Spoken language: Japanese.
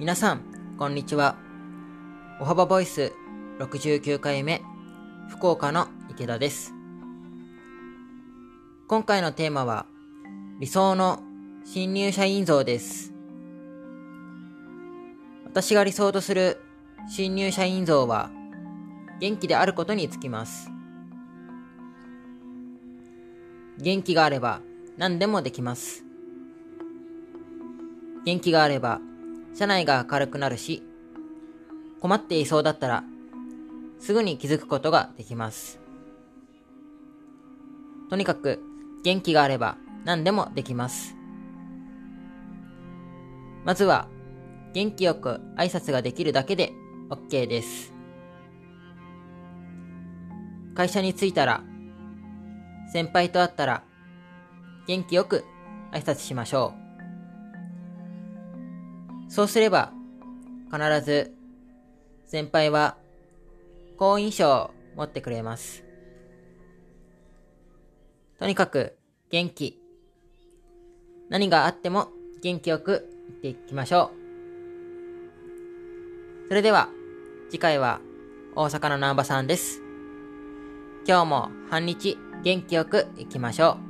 皆さん、こんにちは。おはばボイス69回目、福岡の池田です。今回のテーマは、理想の新入社員像です。私が理想とする新入社員像は、元気であることにつきます。元気があれば何でもできます。元気があれば社内が明るくなるし、困っていそうだったらすぐに気づくことができます。とにかく元気があれば何でもできます。まずは元気よく挨拶ができるだけで OK です。会社に着いたら先輩と会ったら元気よく挨拶しましょう。そうすれば必ず先輩は好印象を持ってくれます。とにかく元気。何があっても元気よく言っていきましょう。それでは次回は大阪の南波さんです。今日も半日元気よく行きましょう。